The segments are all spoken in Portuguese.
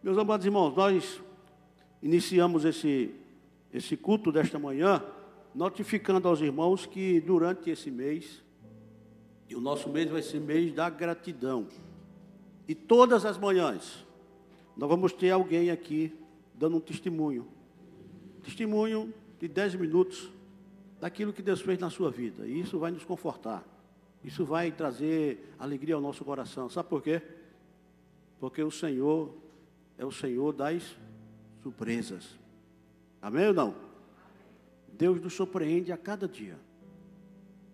Meus amados irmãos, nós iniciamos esse, esse culto desta manhã, notificando aos irmãos que durante esse mês, e o nosso mês vai ser mês da gratidão, e todas as manhãs, nós vamos ter alguém aqui dando um testemunho. Testemunho de 10 minutos daquilo que Deus fez na sua vida. E isso vai nos confortar. Isso vai trazer alegria ao nosso coração. Sabe por quê? Porque o Senhor é o Senhor das surpresas. Amém ou não? Deus nos surpreende a cada dia.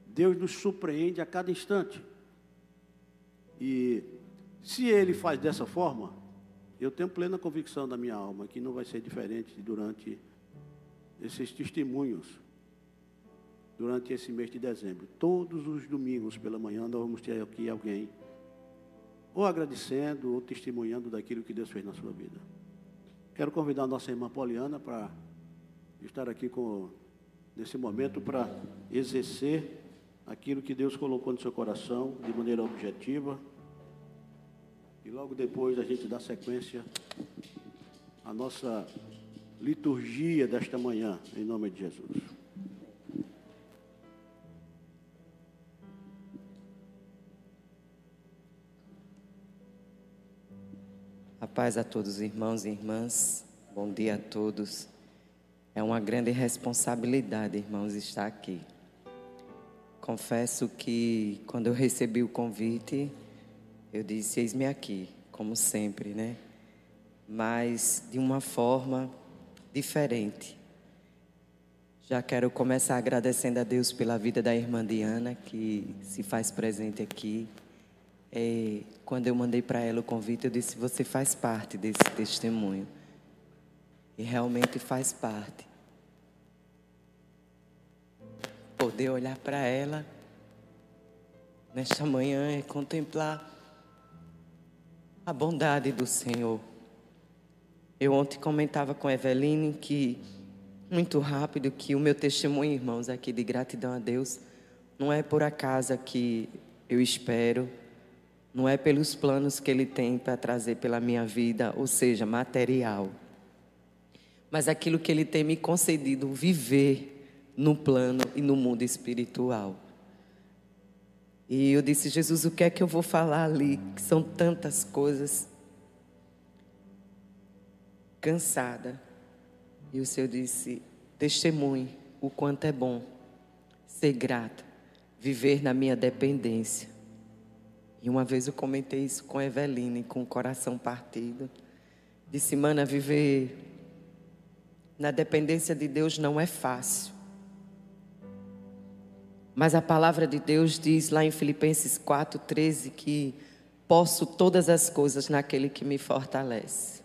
Deus nos surpreende a cada instante. E se Ele faz dessa forma, eu tenho plena convicção da minha alma que não vai ser diferente durante esses testemunhos, durante esse mês de dezembro. Todos os domingos pela manhã nós vamos ter aqui alguém ou agradecendo ou testemunhando daquilo que Deus fez na sua vida. Quero convidar a nossa irmã Poliana para estar aqui com, nesse momento para exercer aquilo que Deus colocou no seu coração de maneira objetiva. E logo depois a gente dá sequência à nossa liturgia desta manhã, em nome de Jesus. Paz a todos, irmãos e irmãs. Bom dia a todos. É uma grande responsabilidade, irmãos, estar aqui. Confesso que quando eu recebi o convite, eu disse: Eis-me aqui, como sempre, né? Mas de uma forma diferente. Já quero começar agradecendo a Deus pela vida da irmã Diana, que se faz presente aqui é, quando eu mandei para ela o convite, eu disse: Você faz parte desse testemunho. E realmente faz parte. Poder olhar para ela nesta manhã e contemplar a bondade do Senhor. Eu ontem comentava com Eveline que, muito rápido, que o meu testemunho, irmãos, aqui de gratidão a Deus, não é por acaso que eu espero não é pelos planos que Ele tem para trazer pela minha vida, ou seja, material, mas aquilo que Ele tem me concedido viver no plano e no mundo espiritual. E eu disse, Jesus, o que é que eu vou falar ali? Que são tantas coisas. Cansada. E o Senhor disse: testemunhe o quanto é bom ser grata, viver na minha dependência. E uma vez eu comentei isso com Eveline, com o coração partido. Disse, mana, viver na dependência de Deus não é fácil. Mas a palavra de Deus diz lá em Filipenses 4,13 que posso todas as coisas naquele que me fortalece.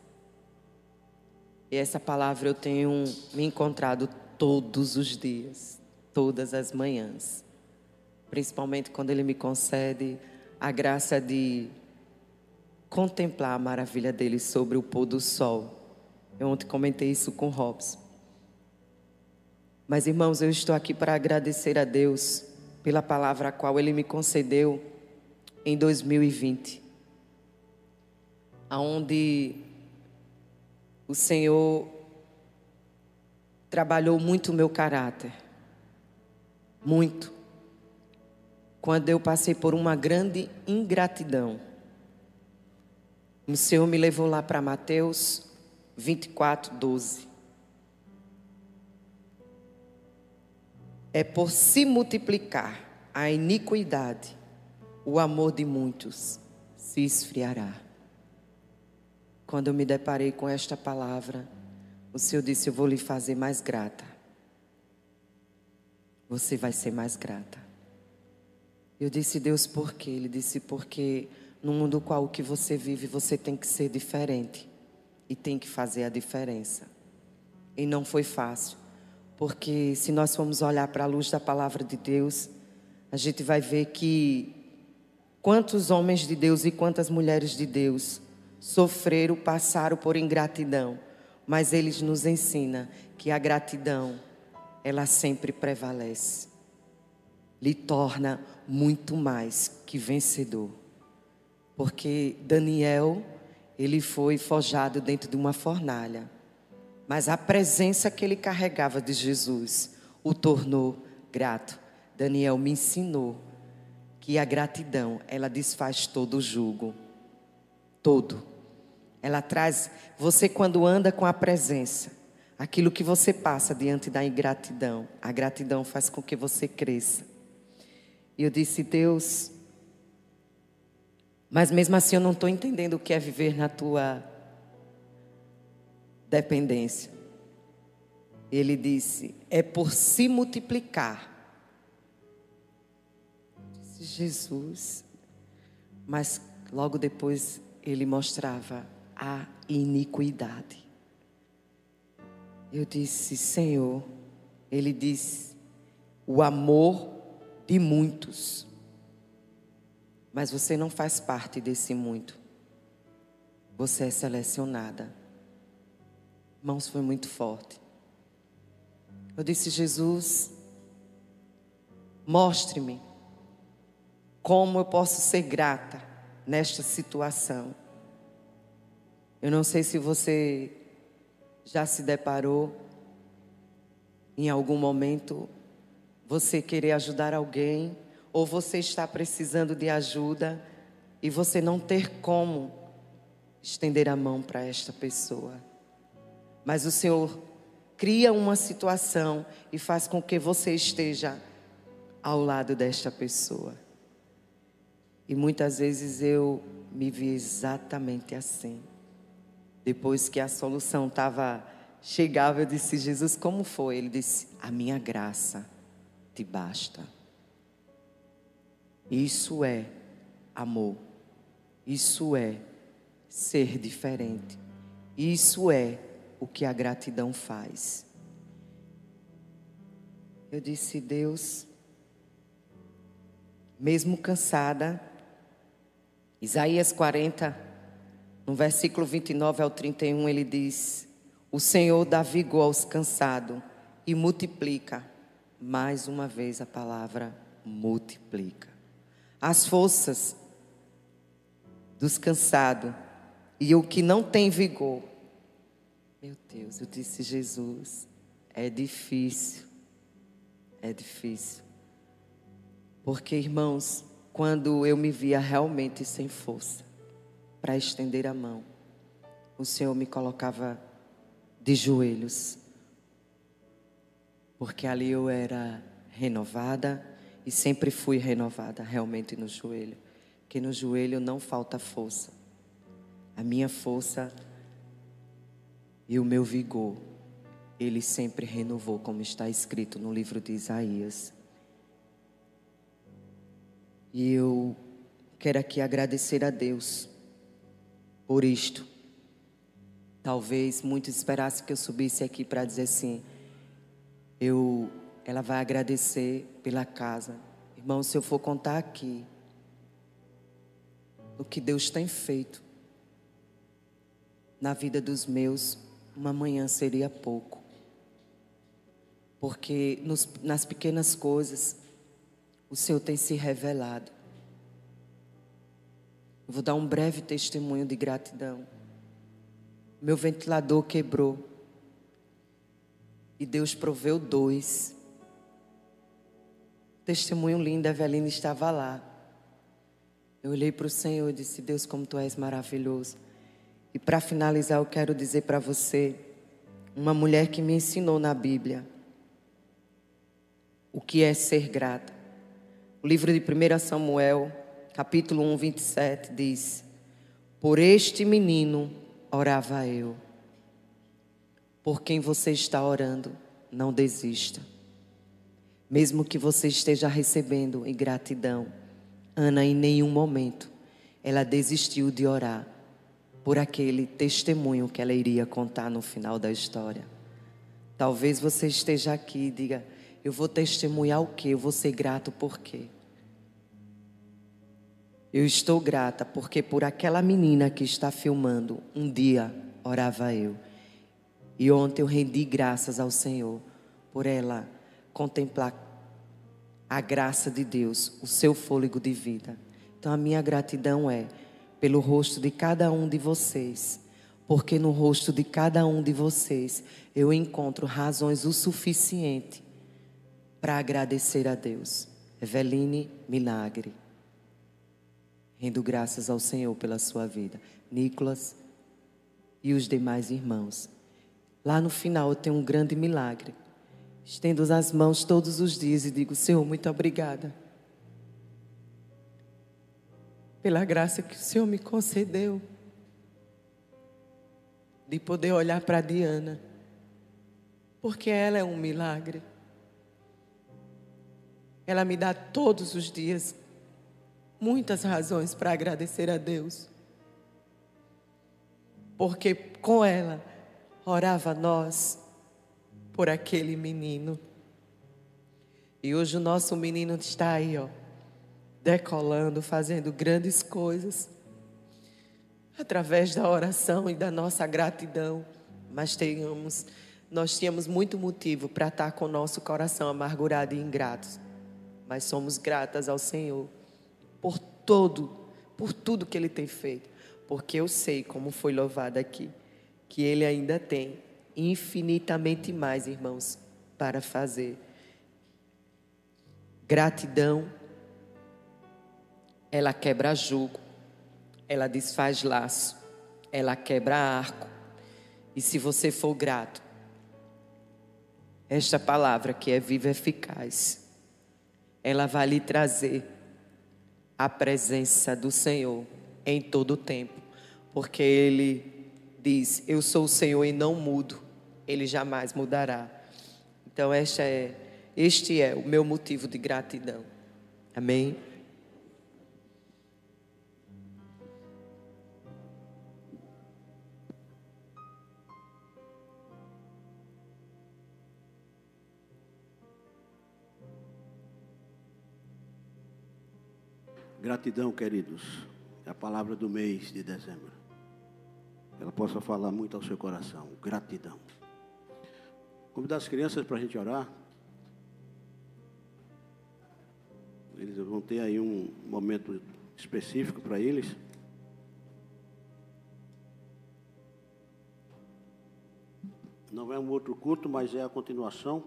E essa palavra eu tenho me encontrado todos os dias, todas as manhãs. Principalmente quando Ele me concede a graça de contemplar a maravilha dele sobre o pôr do sol. Eu ontem comentei isso com Robson. Mas irmãos, eu estou aqui para agradecer a Deus pela palavra a qual ele me concedeu em 2020. Aonde o Senhor trabalhou muito o meu caráter. Muito quando eu passei por uma grande ingratidão. O Senhor me levou lá para Mateus 24, 12. É por se multiplicar a iniquidade, o amor de muitos se esfriará. Quando eu me deparei com esta palavra, o Senhor disse: Eu vou lhe fazer mais grata. Você vai ser mais grata. Eu disse, Deus, por quê? Ele disse, porque no mundo qual que você vive, você tem que ser diferente e tem que fazer a diferença. E não foi fácil, porque se nós formos olhar para a luz da palavra de Deus, a gente vai ver que quantos homens de Deus e quantas mulheres de Deus sofreram, passaram por ingratidão, mas eles nos ensinam que a gratidão ela sempre prevalece. Lhe torna muito mais que vencedor. Porque Daniel, ele foi forjado dentro de uma fornalha. Mas a presença que ele carregava de Jesus o tornou grato. Daniel me ensinou que a gratidão, ela desfaz todo o jugo. Todo. Ela traz, você quando anda com a presença, aquilo que você passa diante da ingratidão, a gratidão faz com que você cresça. E eu disse, Deus, mas mesmo assim eu não estou entendendo o que é viver na tua dependência. Ele disse: é por se multiplicar. Disse Jesus. Mas logo depois ele mostrava a iniquidade. Eu disse: Senhor, ele disse: o amor de muitos mas você não faz parte desse muito. Você é selecionada. Irmãos, foi muito forte. Eu disse, Jesus, mostre-me como eu posso ser grata nesta situação. Eu não sei se você já se deparou em algum momento você querer ajudar alguém ou você está precisando de ajuda e você não ter como estender a mão para esta pessoa. Mas o Senhor cria uma situação e faz com que você esteja ao lado desta pessoa. E muitas vezes eu me vi exatamente assim. Depois que a solução estava chegava, eu disse: Jesus, como foi? Ele disse: A minha graça te basta. Isso é amor. Isso é ser diferente. Isso é o que a gratidão faz. Eu disse, Deus, mesmo cansada, Isaías 40, no versículo 29 ao 31, ele diz: O Senhor dá vigor aos cansados e multiplica, mais uma vez a palavra multiplica as forças dos cansados e o que não tem vigor. Meu Deus, eu disse Jesus, é difícil, é difícil. Porque, irmãos, quando eu me via realmente sem força para estender a mão, o Senhor me colocava de joelhos. Porque ali eu era renovada, e sempre fui renovada realmente no joelho. Que no joelho não falta força. A minha força e o meu vigor, ele sempre renovou, como está escrito no livro de Isaías. E eu quero aqui agradecer a Deus por isto. Talvez muitos esperassem que eu subisse aqui para dizer assim: eu ela vai agradecer pela casa. Irmão, se eu for contar aqui o que Deus tem feito na vida dos meus, uma manhã seria pouco. Porque nos, nas pequenas coisas, o Senhor tem se revelado. Vou dar um breve testemunho de gratidão. Meu ventilador quebrou. E Deus proveu dois. Testemunho lindo, a Evelina estava lá. Eu olhei para o Senhor e disse: Deus, como tu és maravilhoso. E para finalizar, eu quero dizer para você, uma mulher que me ensinou na Bíblia, o que é ser grata. O livro de 1 Samuel, capítulo 1, 27, diz: Por este menino orava eu. Por quem você está orando, não desista. Mesmo que você esteja recebendo em gratidão, Ana em nenhum momento ela desistiu de orar por aquele testemunho que ela iria contar no final da história. Talvez você esteja aqui e diga: Eu vou testemunhar o quê? Eu vou ser grato por quê? Eu estou grata porque por aquela menina que está filmando, um dia orava eu. E ontem eu rendi graças ao Senhor por ela contemplar a graça de Deus, o seu fôlego de vida. Então a minha gratidão é pelo rosto de cada um de vocês, porque no rosto de cada um de vocês eu encontro razões o suficiente para agradecer a Deus. Eveline Milagre. Rendo graças ao Senhor pela sua vida. Nicolas e os demais irmãos. Lá no final eu tenho um grande milagre. Estendo as mãos todos os dias e digo: Senhor, muito obrigada. Pela graça que o Senhor me concedeu de poder olhar para Diana, porque ela é um milagre. Ela me dá todos os dias muitas razões para agradecer a Deus. Porque com ela orava nós por aquele menino. E hoje o nosso menino está aí, ó, decolando, fazendo grandes coisas através da oração e da nossa gratidão. Mas tenhamos, nós tínhamos muito motivo para estar com o nosso coração amargurado e ingratos mas somos gratas ao Senhor por todo, por tudo que Ele tem feito, porque eu sei, como foi louvado aqui, que Ele ainda tem infinitamente mais, irmãos, para fazer. Gratidão, ela quebra jugo, ela desfaz laço, ela quebra arco. E se você for grato, esta palavra que é viva e eficaz, ela vai lhe trazer a presença do Senhor em todo o tempo, porque Ele diz: Eu sou o Senhor e não mudo, Ele jamais mudará. Então, este é, este é o meu motivo de gratidão. Amém? Gratidão, queridos. É a palavra do mês de dezembro. Ela possa falar muito ao seu coração. Gratidão. Convidar as crianças para a gente orar. Eles vão ter aí um momento específico para eles. Não é um outro culto, mas é a continuação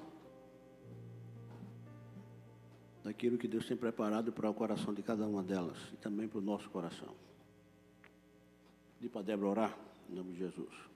daquilo que Deus tem preparado para o coração de cada uma delas e também para o nosso coração. E para Débora orar, em nome de Jesus.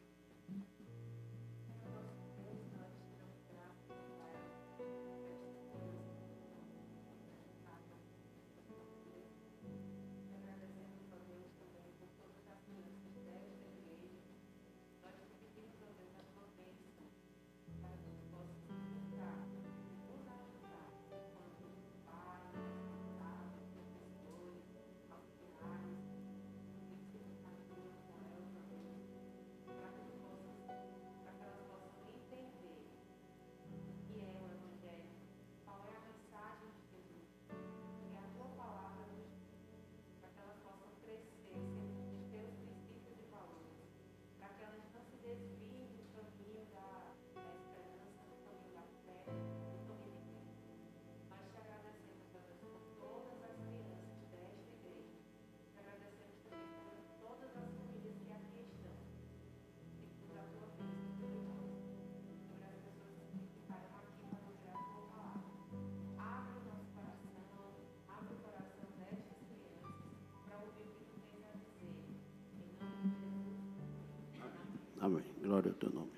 Amém. Glória ao teu nome.